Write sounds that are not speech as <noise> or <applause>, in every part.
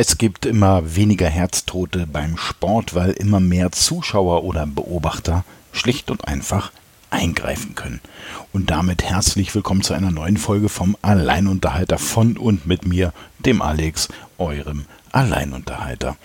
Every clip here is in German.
Es gibt immer weniger Herztote beim Sport, weil immer mehr Zuschauer oder Beobachter schlicht und einfach eingreifen können. Und damit herzlich willkommen zu einer neuen Folge vom Alleinunterhalter von und mit mir, dem Alex, eurem Alleinunterhalter.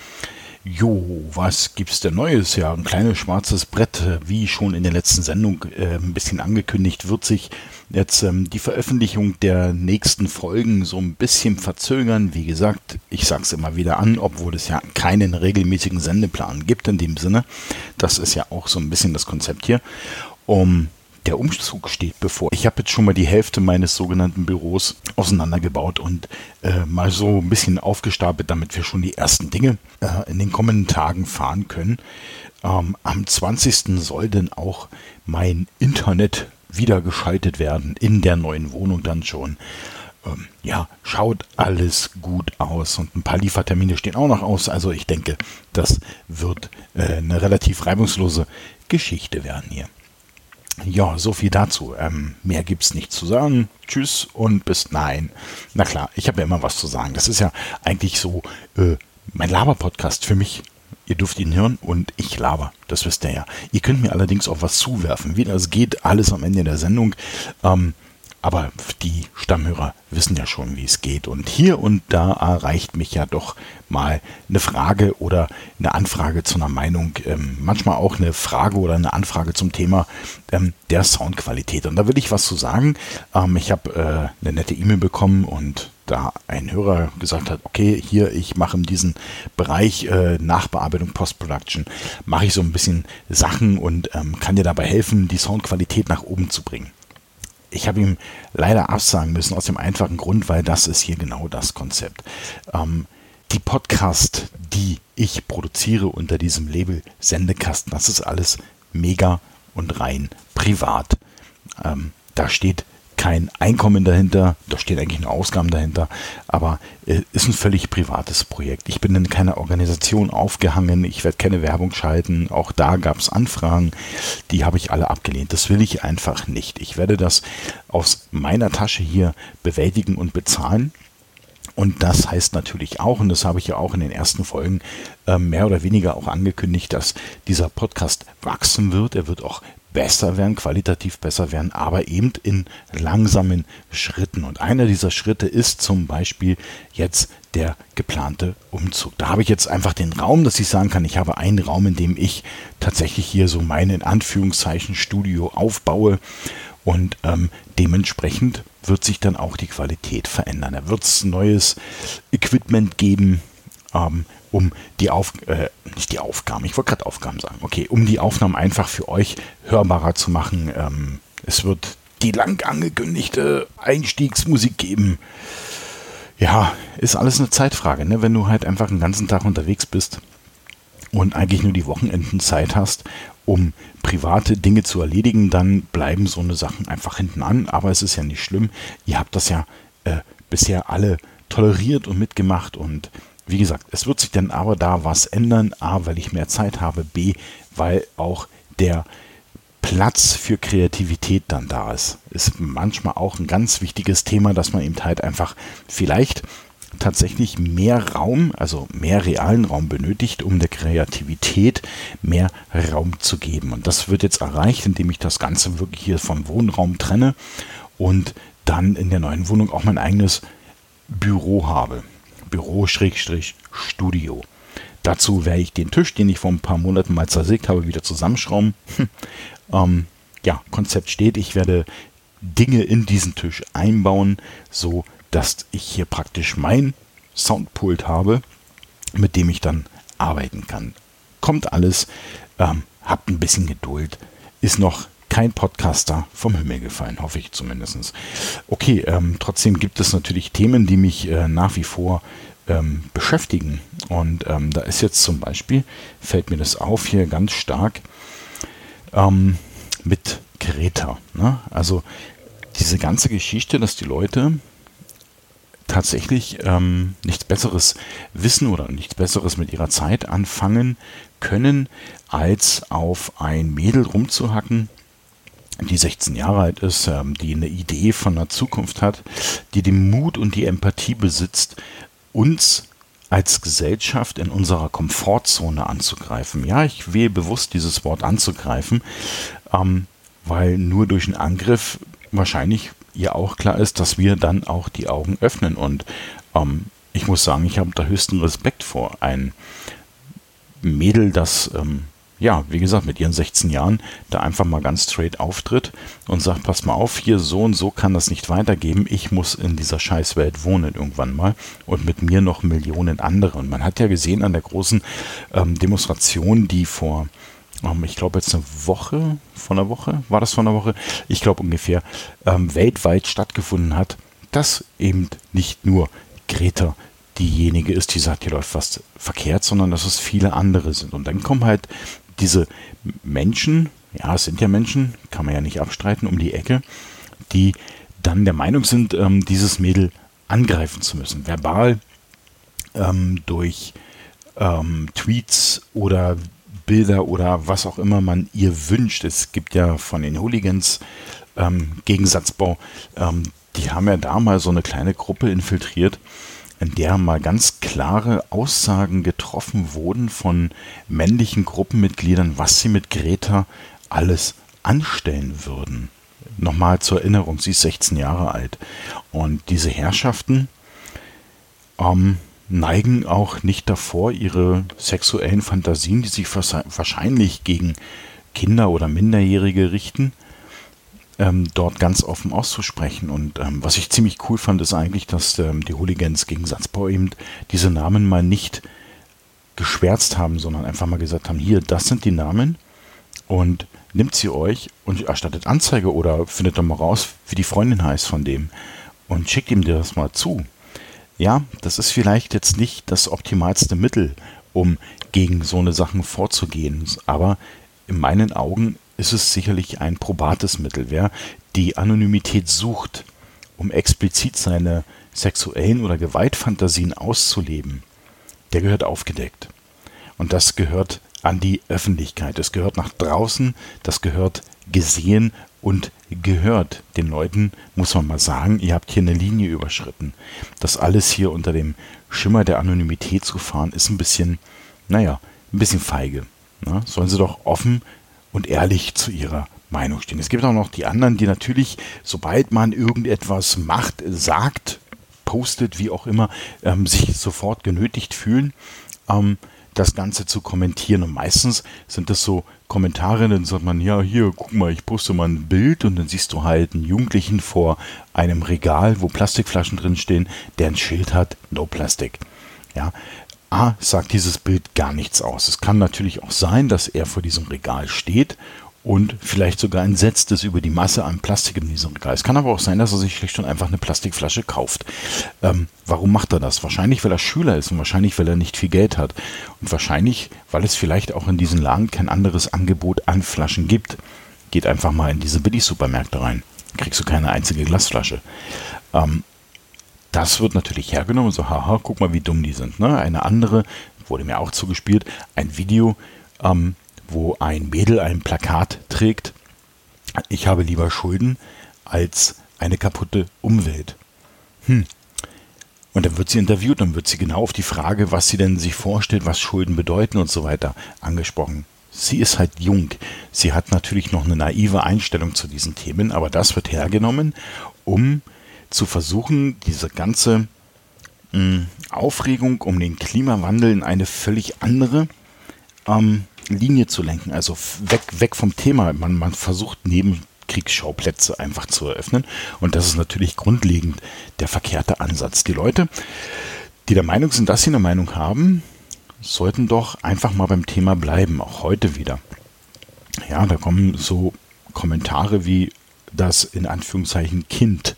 Jo, was gibt's denn Neues? Ja, ein kleines schwarzes Brett, wie schon in der letzten Sendung äh, ein bisschen angekündigt, wird sich jetzt ähm, die Veröffentlichung der nächsten Folgen so ein bisschen verzögern. Wie gesagt, ich sag's immer wieder an, obwohl es ja keinen regelmäßigen Sendeplan gibt in dem Sinne. Das ist ja auch so ein bisschen das Konzept hier. Um der Umzug steht bevor. Ich habe jetzt schon mal die Hälfte meines sogenannten Büros auseinandergebaut und äh, mal so ein bisschen aufgestapelt, damit wir schon die ersten Dinge äh, in den kommenden Tagen fahren können. Ähm, am 20. soll denn auch mein Internet wieder geschaltet werden in der neuen Wohnung dann schon. Ähm, ja, schaut alles gut aus und ein paar Liefertermine stehen auch noch aus. Also ich denke, das wird äh, eine relativ reibungslose Geschichte werden hier. Ja, so viel dazu. Ähm, mehr gibt's nicht zu sagen. Tschüss und bis nein. Na klar, ich habe ja immer was zu sagen. Das ist ja eigentlich so äh, mein Laber-Podcast für mich. Ihr dürft ihn hören und ich laber. Das wisst ihr ja. Ihr könnt mir allerdings auch was zuwerfen. Wie das geht, alles am Ende der Sendung. Ähm, aber die Stammhörer wissen ja schon, wie es geht. Und hier und da erreicht mich ja doch mal eine Frage oder eine Anfrage zu einer Meinung. Ähm, manchmal auch eine Frage oder eine Anfrage zum Thema ähm, der Soundqualität. Und da will ich was zu sagen. Ähm, ich habe äh, eine nette E-Mail bekommen und da ein Hörer gesagt hat, okay, hier, ich mache in diesem Bereich äh, Nachbearbeitung, Post-Production, mache ich so ein bisschen Sachen und ähm, kann dir dabei helfen, die Soundqualität nach oben zu bringen ich habe ihm leider absagen müssen, aus dem einfachen Grund, weil das ist hier genau das Konzept. Ähm, die Podcast, die ich produziere unter diesem Label Sendekasten, das ist alles mega und rein privat. Ähm, da steht kein Einkommen dahinter, da stehen eigentlich nur Ausgaben dahinter, aber äh, ist ein völlig privates Projekt. Ich bin in keiner Organisation aufgehangen, ich werde keine Werbung schalten, auch da gab es Anfragen, die habe ich alle abgelehnt. Das will ich einfach nicht. Ich werde das aus meiner Tasche hier bewältigen und bezahlen. Und das heißt natürlich auch, und das habe ich ja auch in den ersten Folgen äh, mehr oder weniger auch angekündigt, dass dieser Podcast wachsen wird. Er wird auch besser werden, qualitativ besser werden, aber eben in langsamen Schritten. Und einer dieser Schritte ist zum Beispiel jetzt der geplante Umzug. Da habe ich jetzt einfach den Raum, dass ich sagen kann, ich habe einen Raum, in dem ich tatsächlich hier so mein in Anführungszeichen Studio aufbaue und ähm, dementsprechend wird sich dann auch die Qualität verändern. Da wird es neues Equipment geben, ähm, um die Auf äh, nicht die Aufgaben, ich wollte gerade Aufgaben sagen, okay, um die Aufnahmen einfach für euch hörbarer zu machen. Ähm, es wird die lang angekündigte Einstiegsmusik geben. Ja, ist alles eine Zeitfrage, ne? Wenn du halt einfach den ganzen Tag unterwegs bist und eigentlich nur die Wochenenden Zeit hast, um private Dinge zu erledigen, dann bleiben so eine Sachen einfach hinten an. Aber es ist ja nicht schlimm. Ihr habt das ja äh, bisher alle toleriert und mitgemacht und wie gesagt, es wird sich dann aber da was ändern. A, weil ich mehr Zeit habe. B, weil auch der Platz für Kreativität dann da ist. Ist manchmal auch ein ganz wichtiges Thema, dass man eben halt einfach vielleicht tatsächlich mehr Raum, also mehr realen Raum benötigt, um der Kreativität mehr Raum zu geben. Und das wird jetzt erreicht, indem ich das Ganze wirklich hier vom Wohnraum trenne und dann in der neuen Wohnung auch mein eigenes Büro habe. Büro-Studio. Dazu werde ich den Tisch, den ich vor ein paar Monaten mal zersägt habe, wieder zusammenschrauben. ähm, ja, Konzept steht. Ich werde Dinge in diesen Tisch einbauen, so dass ich hier praktisch mein Soundpult habe, mit dem ich dann arbeiten kann. Kommt alles. Ähm, habt ein bisschen Geduld. Ist noch kein Podcaster vom Himmel gefallen, hoffe ich zumindest. Okay, ähm, trotzdem gibt es natürlich Themen, die mich äh, nach wie vor ähm, beschäftigen. Und ähm, da ist jetzt zum Beispiel, fällt mir das auf hier ganz stark, ähm, mit Greta. Ne? Also diese ganze Geschichte, dass die Leute tatsächlich ähm, nichts Besseres wissen oder nichts Besseres mit ihrer Zeit anfangen können, als auf ein Mädel rumzuhacken, die 16 Jahre alt ist, ähm, die eine Idee von der Zukunft hat, die den Mut und die Empathie besitzt, uns als Gesellschaft in unserer Komfortzone anzugreifen. Ja, ich wähle bewusst dieses Wort anzugreifen, ähm, weil nur durch einen Angriff wahrscheinlich ja auch klar ist, dass wir dann auch die Augen öffnen. Und ähm, ich muss sagen, ich habe da höchsten Respekt vor. Ein Mädel, das ähm, ja, wie gesagt, mit ihren 16 Jahren da einfach mal ganz straight auftritt und sagt, pass mal auf, hier so und so kann das nicht weitergeben. Ich muss in dieser Scheißwelt wohnen irgendwann mal und mit mir noch Millionen andere. Und man hat ja gesehen an der großen ähm, Demonstration, die vor ähm, ich glaube jetzt eine Woche, von einer Woche, war das von einer Woche, ich glaube ungefähr, ähm, weltweit stattgefunden hat, dass eben nicht nur Greta diejenige ist, die sagt, hier läuft was verkehrt, sondern dass es viele andere sind. Und dann kommen halt diese Menschen, ja, es sind ja Menschen, kann man ja nicht abstreiten, um die Ecke, die dann der Meinung sind, ähm, dieses Mädel angreifen zu müssen. Verbal, ähm, durch ähm, Tweets oder Bilder oder was auch immer man ihr wünscht. Es gibt ja von den Hooligans ähm, Gegensatzbau, ähm, die haben ja da mal so eine kleine Gruppe infiltriert, in der mal ganz klare Aussagen getroffen wurden von männlichen Gruppenmitgliedern, was sie mit Greta alles anstellen würden. Nochmal zur Erinnerung, sie ist 16 Jahre alt. Und diese Herrschaften ähm, neigen auch nicht davor, ihre sexuellen Fantasien, die sich wahrscheinlich gegen Kinder oder Minderjährige richten, ähm, dort ganz offen auszusprechen. Und ähm, was ich ziemlich cool fand, ist eigentlich, dass ähm, die Hooligans gegen Satzbau eben diese Namen mal nicht geschwärzt haben, sondern einfach mal gesagt haben, hier, das sind die Namen und nimmt sie euch und erstattet Anzeige oder findet doch mal raus, wie die Freundin heißt von dem und schickt ihm das mal zu. Ja, das ist vielleicht jetzt nicht das optimalste Mittel, um gegen so eine Sachen vorzugehen, aber in meinen Augen ist es sicherlich ein probates Mittel. Wer die Anonymität sucht, um explizit seine sexuellen oder Gewaltfantasien auszuleben, der gehört aufgedeckt. Und das gehört an die Öffentlichkeit. Das gehört nach draußen, das gehört gesehen und gehört. Den Leuten muss man mal sagen, ihr habt hier eine Linie überschritten. Das alles hier unter dem Schimmer der Anonymität zu fahren, ist ein bisschen, naja, ein bisschen feige. Na, sollen sie doch offen und ehrlich zu ihrer Meinung stehen. Es gibt auch noch die anderen, die natürlich, sobald man irgendetwas macht, sagt, postet, wie auch immer, ähm, <laughs> sich sofort genötigt fühlen, ähm, das Ganze zu kommentieren. Und meistens sind das so Kommentare, dann sagt man, ja, hier, guck mal, ich poste mal ein Bild und dann siehst du halt einen Jugendlichen vor einem Regal, wo Plastikflaschen drin stehen, der ein Schild hat, no Plastic. Ja, A, sagt dieses Bild gar nichts aus. Es kann natürlich auch sein, dass er vor diesem Regal steht und vielleicht sogar entsetzt ist über die Masse an Plastik in diesem Regal. Es kann aber auch sein, dass er sich schlicht und einfach eine Plastikflasche kauft. Ähm, warum macht er das? Wahrscheinlich, weil er Schüler ist und wahrscheinlich, weil er nicht viel Geld hat. Und wahrscheinlich, weil es vielleicht auch in diesem Laden kein anderes Angebot an Flaschen gibt. Geht einfach mal in diese Billig-Supermärkte rein. Kriegst du keine einzige Glasflasche. Ähm, das wird natürlich hergenommen so, haha, guck mal, wie dumm die sind. Ne? Eine andere, wurde mir auch zugespielt, ein Video, ähm, wo ein Mädel ein Plakat trägt, ich habe lieber Schulden als eine kaputte Umwelt. Hm. Und dann wird sie interviewt, dann wird sie genau auf die Frage, was sie denn sich vorstellt, was Schulden bedeuten und so weiter, angesprochen. Sie ist halt jung. Sie hat natürlich noch eine naive Einstellung zu diesen Themen, aber das wird hergenommen, um zu versuchen, diese ganze hm, Aufregung um den Klimawandel in eine völlig andere ähm, Linie zu lenken. Also weg, weg vom Thema. Man, man versucht neben Kriegsschauplätze einfach zu eröffnen. Und das ist natürlich grundlegend der verkehrte Ansatz. Die Leute, die der Meinung sind, dass sie eine Meinung haben, sollten doch einfach mal beim Thema bleiben, auch heute wieder. Ja, da kommen so Kommentare wie das in Anführungszeichen Kind.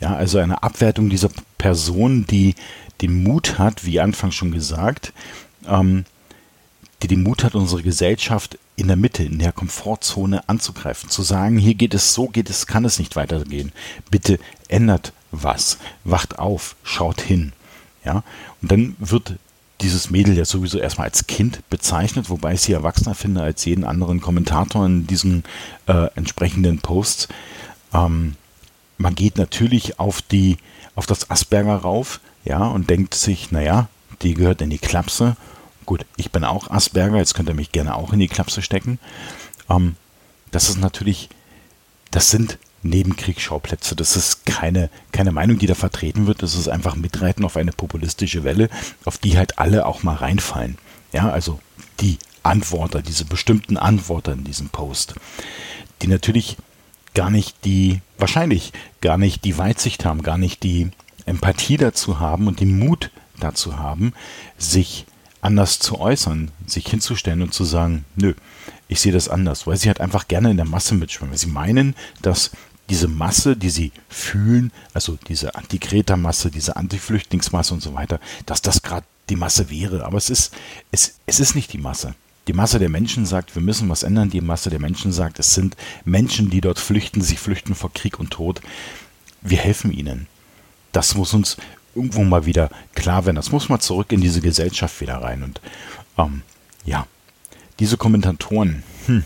Ja, also eine Abwertung dieser Person, die den Mut hat, wie anfangs schon gesagt, ähm, die den Mut hat, unsere Gesellschaft in der Mitte, in der Komfortzone anzugreifen, zu sagen, hier geht es so, geht es, kann es nicht weitergehen. Bitte ändert was, wacht auf, schaut hin. Ja, und dann wird dieses Mädel ja sowieso erstmal als Kind bezeichnet, wobei ich sie erwachsener finde als jeden anderen Kommentator in diesen äh, entsprechenden Posts. Ähm, man geht natürlich auf die, auf das Asperger rauf, ja, und denkt sich, naja, die gehört in die Klapse. Gut, ich bin auch Asperger, jetzt könnt ihr mich gerne auch in die Klapse stecken. Ähm, das ist natürlich, das sind Nebenkriegsschauplätze. Das ist keine, keine Meinung, die da vertreten wird. Das ist einfach Mitreiten auf eine populistische Welle, auf die halt alle auch mal reinfallen. Ja, also die Antworter, diese bestimmten Antworter in diesem Post, die natürlich gar nicht die, wahrscheinlich gar nicht die Weitsicht haben, gar nicht die Empathie dazu haben und den Mut dazu haben, sich anders zu äußern, sich hinzustellen und zu sagen, nö, ich sehe das anders, weil sie halt einfach gerne in der Masse mitschwimmen, weil sie meinen, dass diese Masse, die sie fühlen, also diese Anti-Kreta-Masse, diese Anti-Flüchtlingsmasse und so weiter, dass das gerade die Masse wäre. Aber es ist, es, es ist nicht die Masse. Die Masse der Menschen sagt, wir müssen was ändern. Die Masse der Menschen sagt, es sind Menschen, die dort flüchten, sie flüchten vor Krieg und Tod. Wir helfen ihnen. Das muss uns irgendwo mal wieder klar werden. Das muss mal zurück in diese Gesellschaft wieder rein. Und ähm, ja, diese Kommentatoren, hm,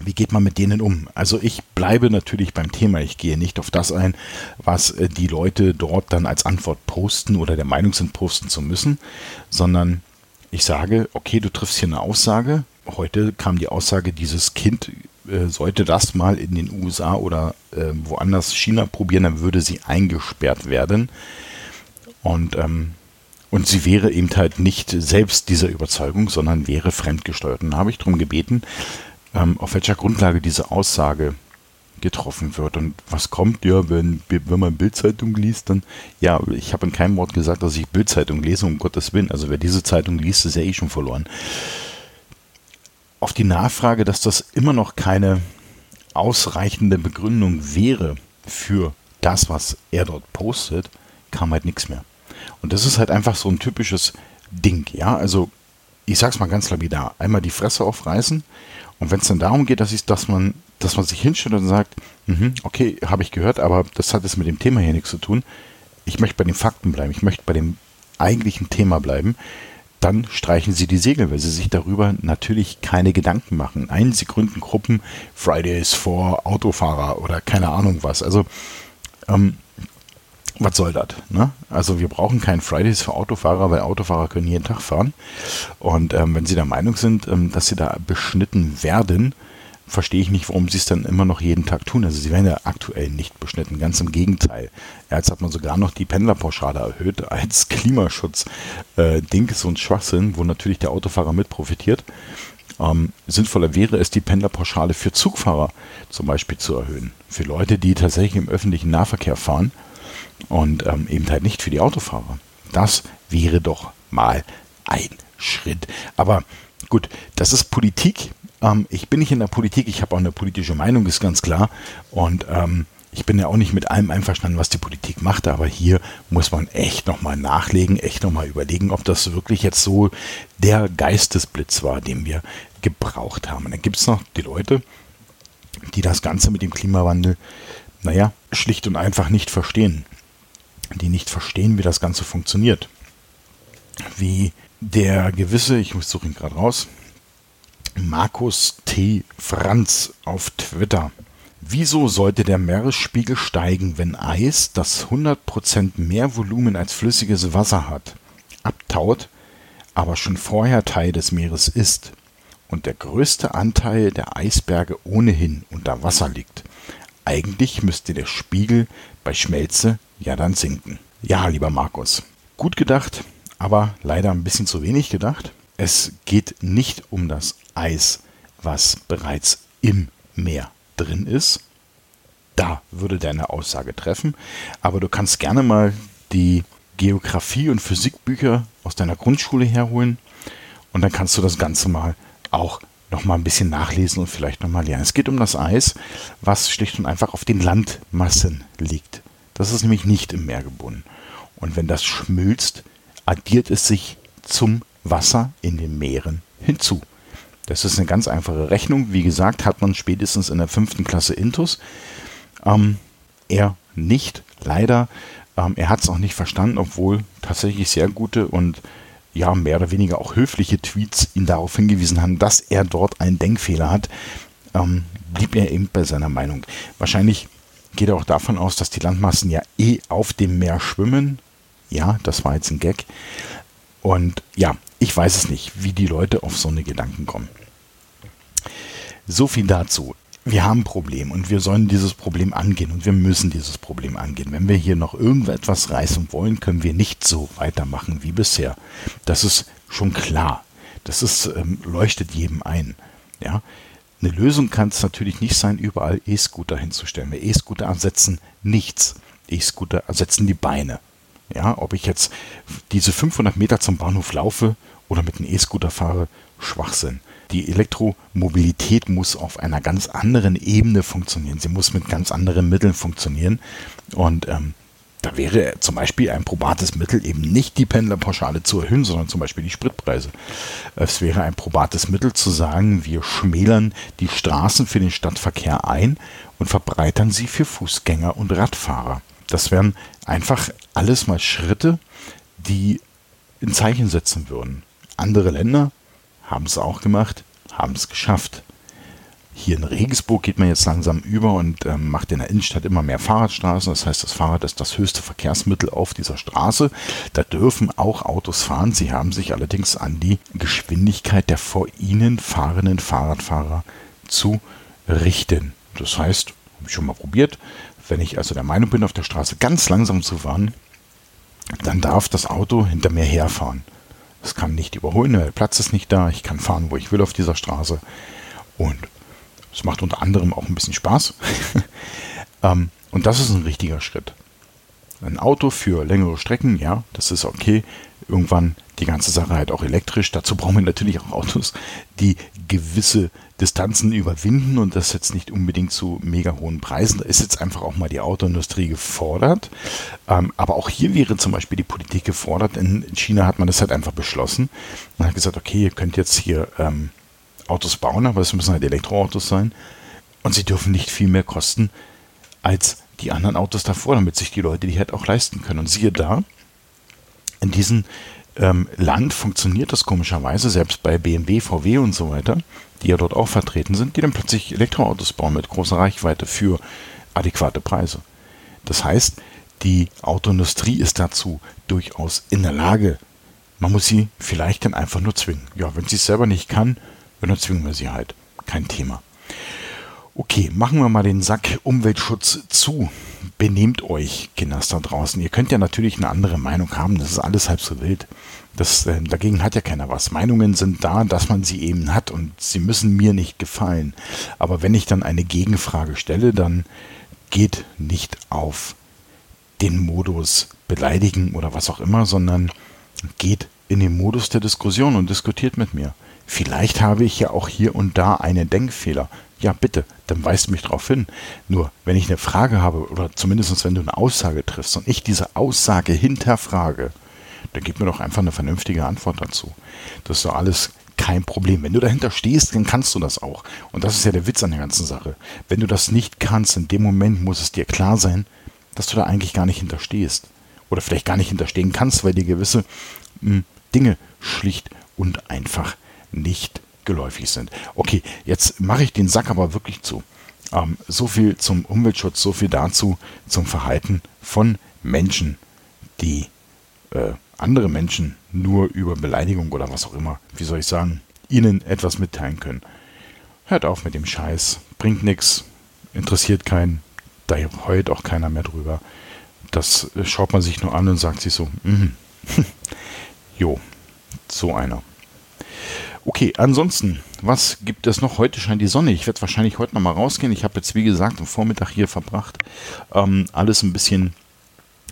wie geht man mit denen um? Also ich bleibe natürlich beim Thema. Ich gehe nicht auf das ein, was äh, die Leute dort dann als Antwort posten oder der Meinung sind, posten zu müssen, sondern ich sage, okay, du triffst hier eine Aussage. Heute kam die Aussage, dieses Kind äh, sollte das mal in den USA oder äh, woanders China probieren, dann würde sie eingesperrt werden. Und, ähm, und sie wäre eben halt nicht selbst dieser Überzeugung, sondern wäre fremdgesteuert. Und da habe ich darum gebeten, ähm, auf welcher Grundlage diese Aussage getroffen wird. Und was kommt? Ja, wenn, wenn man Bildzeitung liest, dann, ja, ich habe in keinem Wort gesagt, dass ich Bildzeitung lese, um Gottes Willen. Also wer diese Zeitung liest, ist ja eh schon verloren. Auf die Nachfrage, dass das immer noch keine ausreichende Begründung wäre für das, was er dort postet, kam halt nichts mehr. Und das ist halt einfach so ein typisches Ding, ja. Also, ich sag's mal ganz lapidar: einmal die Fresse aufreißen und wenn es dann darum geht, dass, ich, dass, man, dass man sich hinstellt und sagt, mhm, okay, habe ich gehört, aber das hat jetzt mit dem Thema hier nichts zu tun. Ich möchte bei den Fakten bleiben, ich möchte bei dem eigentlichen Thema bleiben, dann streichen sie die Segel, weil sie sich darüber natürlich keine Gedanken machen. Ein, sie gründen Gruppen, Fridays for Autofahrer oder keine Ahnung was. Also ähm, was soll das? Ne? Also wir brauchen keinen Fridays für Autofahrer, weil Autofahrer können jeden Tag fahren. Und ähm, wenn sie der Meinung sind, ähm, dass sie da beschnitten werden, verstehe ich nicht, warum sie es dann immer noch jeden Tag tun. Also sie werden ja aktuell nicht beschnitten, ganz im Gegenteil. Jetzt hat man sogar noch die Pendlerpauschale erhöht als <laughs> Klimaschutz-Ding, äh, so ein Schwachsinn, wo natürlich der Autofahrer mit profitiert. Ähm, sinnvoller wäre es, die Pendlerpauschale für Zugfahrer zum Beispiel zu erhöhen. Für Leute, die tatsächlich im öffentlichen Nahverkehr fahren und ähm, eben halt nicht für die Autofahrer. Das wäre doch mal ein Schritt. Aber gut, das ist Politik. Ähm, ich bin nicht in der Politik, ich habe auch eine politische Meinung, ist ganz klar. Und ähm, ich bin ja auch nicht mit allem einverstanden, was die Politik macht, aber hier muss man echt nochmal nachlegen, echt nochmal überlegen, ob das wirklich jetzt so der Geistesblitz war, den wir gebraucht haben. Und dann gibt es noch die Leute, die das Ganze mit dem Klimawandel, naja, schlicht und einfach nicht verstehen die nicht verstehen, wie das Ganze funktioniert. Wie der gewisse, ich suche ihn gerade raus, Markus T. Franz auf Twitter. Wieso sollte der Meeresspiegel steigen, wenn Eis, das 100% mehr Volumen als flüssiges Wasser hat, abtaut, aber schon vorher Teil des Meeres ist und der größte Anteil der Eisberge ohnehin unter Wasser liegt? Eigentlich müsste der Spiegel bei Schmelze ja dann sinken. Ja, lieber Markus, gut gedacht, aber leider ein bisschen zu wenig gedacht. Es geht nicht um das Eis, was bereits im Meer drin ist. Da würde deine Aussage treffen. Aber du kannst gerne mal die Geografie- und Physikbücher aus deiner Grundschule herholen und dann kannst du das Ganze mal auch noch mal ein bisschen nachlesen und vielleicht noch mal lernen. Es geht um das Eis, was schlicht und einfach auf den Landmassen liegt. Das ist nämlich nicht im Meer gebunden. Und wenn das schmilzt, addiert es sich zum Wasser in den Meeren hinzu. Das ist eine ganz einfache Rechnung. Wie gesagt, hat man spätestens in der fünften Klasse Intus. Ähm, er nicht, leider. Ähm, er hat es auch nicht verstanden, obwohl tatsächlich sehr gute und ja, mehr oder weniger auch höfliche Tweets ihn darauf hingewiesen haben, dass er dort einen Denkfehler hat, ähm, blieb er eben bei seiner Meinung. Wahrscheinlich geht auch davon aus, dass die Landmassen ja eh auf dem Meer schwimmen. Ja, das war jetzt ein Gag. Und ja, ich weiß es nicht, wie die Leute auf so eine Gedanken kommen. So viel dazu. Wir haben ein Problem und wir sollen dieses Problem angehen und wir müssen dieses Problem angehen. Wenn wir hier noch irgendetwas reißen wollen, können wir nicht so weitermachen wie bisher. Das ist schon klar. Das ist, ähm, leuchtet jedem ein. Ja, eine Lösung kann es natürlich nicht sein, überall E-Scooter hinzustellen. E-Scooter ersetzen nichts. E-Scooter ersetzen die Beine. Ja, ob ich jetzt diese 500 Meter zum Bahnhof laufe oder mit einem E-Scooter fahre, Schwachsinn. Die Elektromobilität muss auf einer ganz anderen Ebene funktionieren. Sie muss mit ganz anderen Mitteln funktionieren. Und ähm, da wäre zum Beispiel ein probates Mittel eben nicht die Pendlerpauschale zu erhöhen, sondern zum Beispiel die Spritpreise. Es wäre ein probates Mittel zu sagen, wir schmälern die Straßen für den Stadtverkehr ein und verbreitern sie für Fußgänger und Radfahrer. Das wären einfach alles mal Schritte, die ein Zeichen setzen würden. Andere Länder haben es auch gemacht, haben es geschafft. Hier in Regensburg geht man jetzt langsam über und ähm, macht in der Innenstadt immer mehr Fahrradstraßen. Das heißt, das Fahrrad ist das höchste Verkehrsmittel auf dieser Straße. Da dürfen auch Autos fahren. Sie haben sich allerdings an die Geschwindigkeit der vor ihnen fahrenden Fahrradfahrer zu richten. Das heißt, habe ich schon mal probiert, wenn ich also der Meinung bin, auf der Straße ganz langsam zu fahren, dann darf das Auto hinter mir herfahren. Es kann nicht überholen, der Platz ist nicht da. Ich kann fahren, wo ich will auf dieser Straße. Und es macht unter anderem auch ein bisschen Spaß. <laughs> ähm, und das ist ein richtiger Schritt. Ein Auto für längere Strecken, ja, das ist okay. Irgendwann die ganze Sache halt auch elektrisch. Dazu brauchen wir natürlich auch Autos, die gewisse Distanzen überwinden und das jetzt nicht unbedingt zu mega hohen Preisen. Da ist jetzt einfach auch mal die Autoindustrie gefordert. Ähm, aber auch hier wäre zum Beispiel die Politik gefordert. In China hat man das halt einfach beschlossen. Man hat gesagt, okay, ihr könnt jetzt hier ähm, Autos bauen, aber es müssen halt Elektroautos sein. Und sie dürfen nicht viel mehr kosten als die anderen Autos davor, damit sich die Leute die halt auch leisten können. Und siehe da, in diesem ähm, Land funktioniert das komischerweise, selbst bei BMW, VW und so weiter, die ja dort auch vertreten sind, die dann plötzlich Elektroautos bauen mit großer Reichweite für adäquate Preise. Das heißt, die Autoindustrie ist dazu durchaus in der Lage. Man muss sie vielleicht dann einfach nur zwingen. Ja, wenn sie es selber nicht kann, und dann zwingen wir sie halt. Kein Thema. Okay, machen wir mal den Sack Umweltschutz zu. Benehmt euch, Kinders da draußen. Ihr könnt ja natürlich eine andere Meinung haben. Das ist alles halb so wild. Das, äh, dagegen hat ja keiner was. Meinungen sind da, dass man sie eben hat und sie müssen mir nicht gefallen. Aber wenn ich dann eine Gegenfrage stelle, dann geht nicht auf den Modus beleidigen oder was auch immer, sondern geht in den Modus der Diskussion und diskutiert mit mir. Vielleicht habe ich ja auch hier und da einen Denkfehler. Ja, bitte, dann weist mich darauf hin. Nur, wenn ich eine Frage habe, oder zumindest wenn du eine Aussage triffst und ich diese Aussage hinterfrage, dann gib mir doch einfach eine vernünftige Antwort dazu. Das ist doch alles kein Problem. Wenn du dahinter stehst, dann kannst du das auch. Und das ist ja der Witz an der ganzen Sache. Wenn du das nicht kannst, in dem Moment muss es dir klar sein, dass du da eigentlich gar nicht hinterstehst. Oder vielleicht gar nicht hinterstehen kannst, weil dir gewisse mh, hm, Dinge schlicht und einfach nicht geläufig sind. Okay, jetzt mache ich den Sack aber wirklich zu. Ähm, so viel zum Umweltschutz, so viel dazu zum Verhalten von Menschen, die äh, andere Menschen nur über Beleidigung oder was auch immer, wie soll ich sagen, ihnen etwas mitteilen können. Hört auf mit dem Scheiß, bringt nichts, interessiert keinen, da heult auch keiner mehr drüber. Das äh, schaut man sich nur an und sagt sich so, mm, <laughs> jo, so einer. Okay, ansonsten, was gibt es noch? Heute scheint die Sonne. Ich werde wahrscheinlich heute nochmal rausgehen. Ich habe jetzt, wie gesagt, am Vormittag hier verbracht, ähm, alles ein bisschen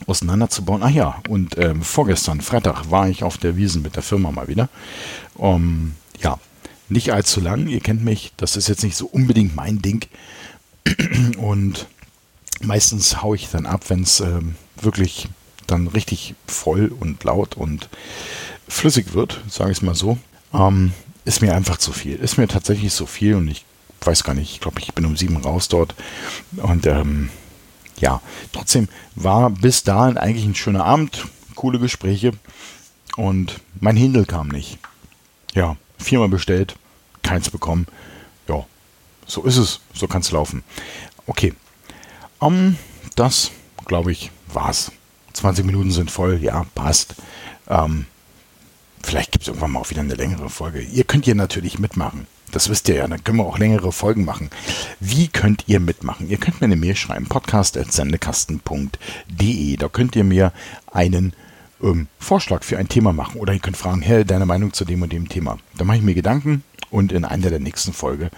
auseinanderzubauen. Ach ja, und ähm, vorgestern, Freitag, war ich auf der Wiesen mit der Firma mal wieder. Um, ja, nicht allzu lang. Ihr kennt mich. Das ist jetzt nicht so unbedingt mein Ding. <clears throat> Und meistens haue ich dann ab, wenn es ähm, wirklich dann richtig voll und laut und flüssig wird, sage ich es mal so. Ähm, ist mir einfach zu viel. Ist mir tatsächlich zu viel und ich weiß gar nicht, ich glaube, ich bin um sieben raus dort. Und ähm, ja, trotzdem war bis dahin eigentlich ein schöner Abend, coole Gespräche und mein Hindel kam nicht. Ja, viermal bestellt, keins bekommen. Ja, so ist es, so kann es laufen. Okay, um, ähm, das glaube ich war's. 20 Minuten sind voll, ja, passt. Ähm, vielleicht gibt es irgendwann mal auch wieder eine längere Folge. Ihr könnt hier natürlich mitmachen. Das wisst ihr ja, dann können wir auch längere Folgen machen. Wie könnt ihr mitmachen? Ihr könnt mir eine Mail schreiben, podcast.sendekasten.de. Da könnt ihr mir einen ähm, Vorschlag für ein Thema machen oder ihr könnt fragen, hey, deine Meinung zu dem und dem Thema. Da mache ich mir Gedanken und in einer der nächsten Folge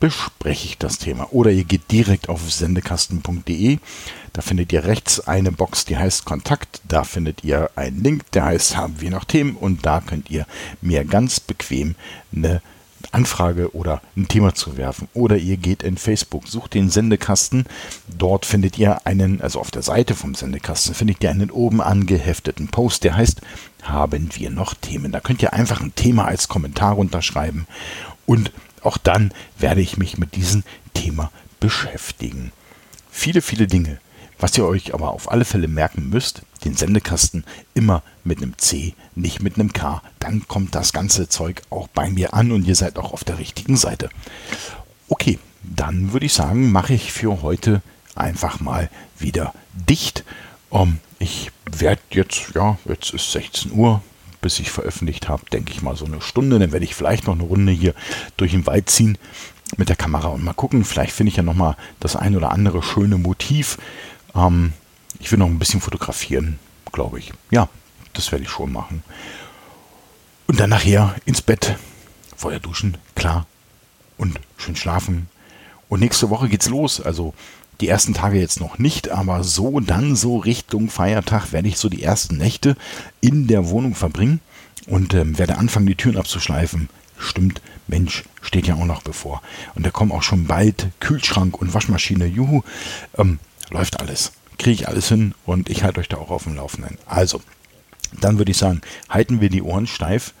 bespreche ich das Thema. Oder ihr geht direkt auf sendekasten.de. Da findet ihr rechts eine Box, die heißt Kontakt. Da findet ihr einen Link, der heißt Haben wir noch Themen? Und da könnt ihr mir ganz bequem eine Anfrage oder ein Thema zu werfen. Oder ihr geht in Facebook, sucht den Sendekasten. Dort findet ihr einen, also auf der Seite vom Sendekasten, findet ihr einen oben angehefteten Post, der heißt, haben wir noch Themen? Da könnt ihr einfach ein Thema als Kommentar unterschreiben und auch dann werde ich mich mit diesem Thema beschäftigen. Viele, viele Dinge. Was ihr euch aber auf alle Fälle merken müsst, den Sendekasten immer mit einem C, nicht mit einem K. Dann kommt das ganze Zeug auch bei mir an und ihr seid auch auf der richtigen Seite. Okay, dann würde ich sagen, mache ich für heute einfach mal wieder dicht. Um, ähm, ich werde jetzt, ja, jetzt ist 16 Uhr, bis ich veröffentlicht habe, denke ich mal so eine Stunde. Dann werde ich vielleicht noch eine Runde hier durch den Wald ziehen mit der Kamera und mal gucken. Vielleicht finde ich ja noch mal das ein oder andere schöne Motiv. Ähm, ich will noch ein bisschen fotografieren, glaube ich. Ja, das werde ich schon machen. Und dann nachher ins Bett, Feuer duschen, klar. Und schön schlafen. Und nächste Woche geht's los. Also die ersten Tage jetzt noch nicht, aber so dann so Richtung Feiertag werde ich so die ersten Nächte in der Wohnung verbringen und ähm, werde anfangen, die Türen abzuschleifen. Stimmt, Mensch, steht ja auch noch bevor. Und da kommen auch schon bald Kühlschrank und Waschmaschine. Juhu, ähm, läuft alles. Kriege ich alles hin und ich halte euch da auch auf dem Laufenden. Also, dann würde ich sagen, halten wir die Ohren steif.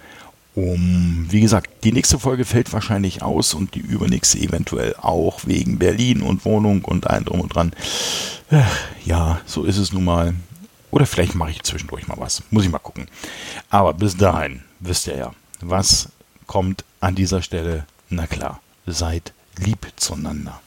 Um, wie gesagt, die nächste Folge fällt wahrscheinlich aus und die übernächste eventuell auch wegen Berlin und Wohnung und allem drum und dran. Ja, so ist es nun mal. Oder vielleicht mache ich zwischendurch mal was. Muss ich mal gucken. Aber bis dahin wisst ihr ja, was kommt an dieser Stelle. Na klar, seid lieb zueinander.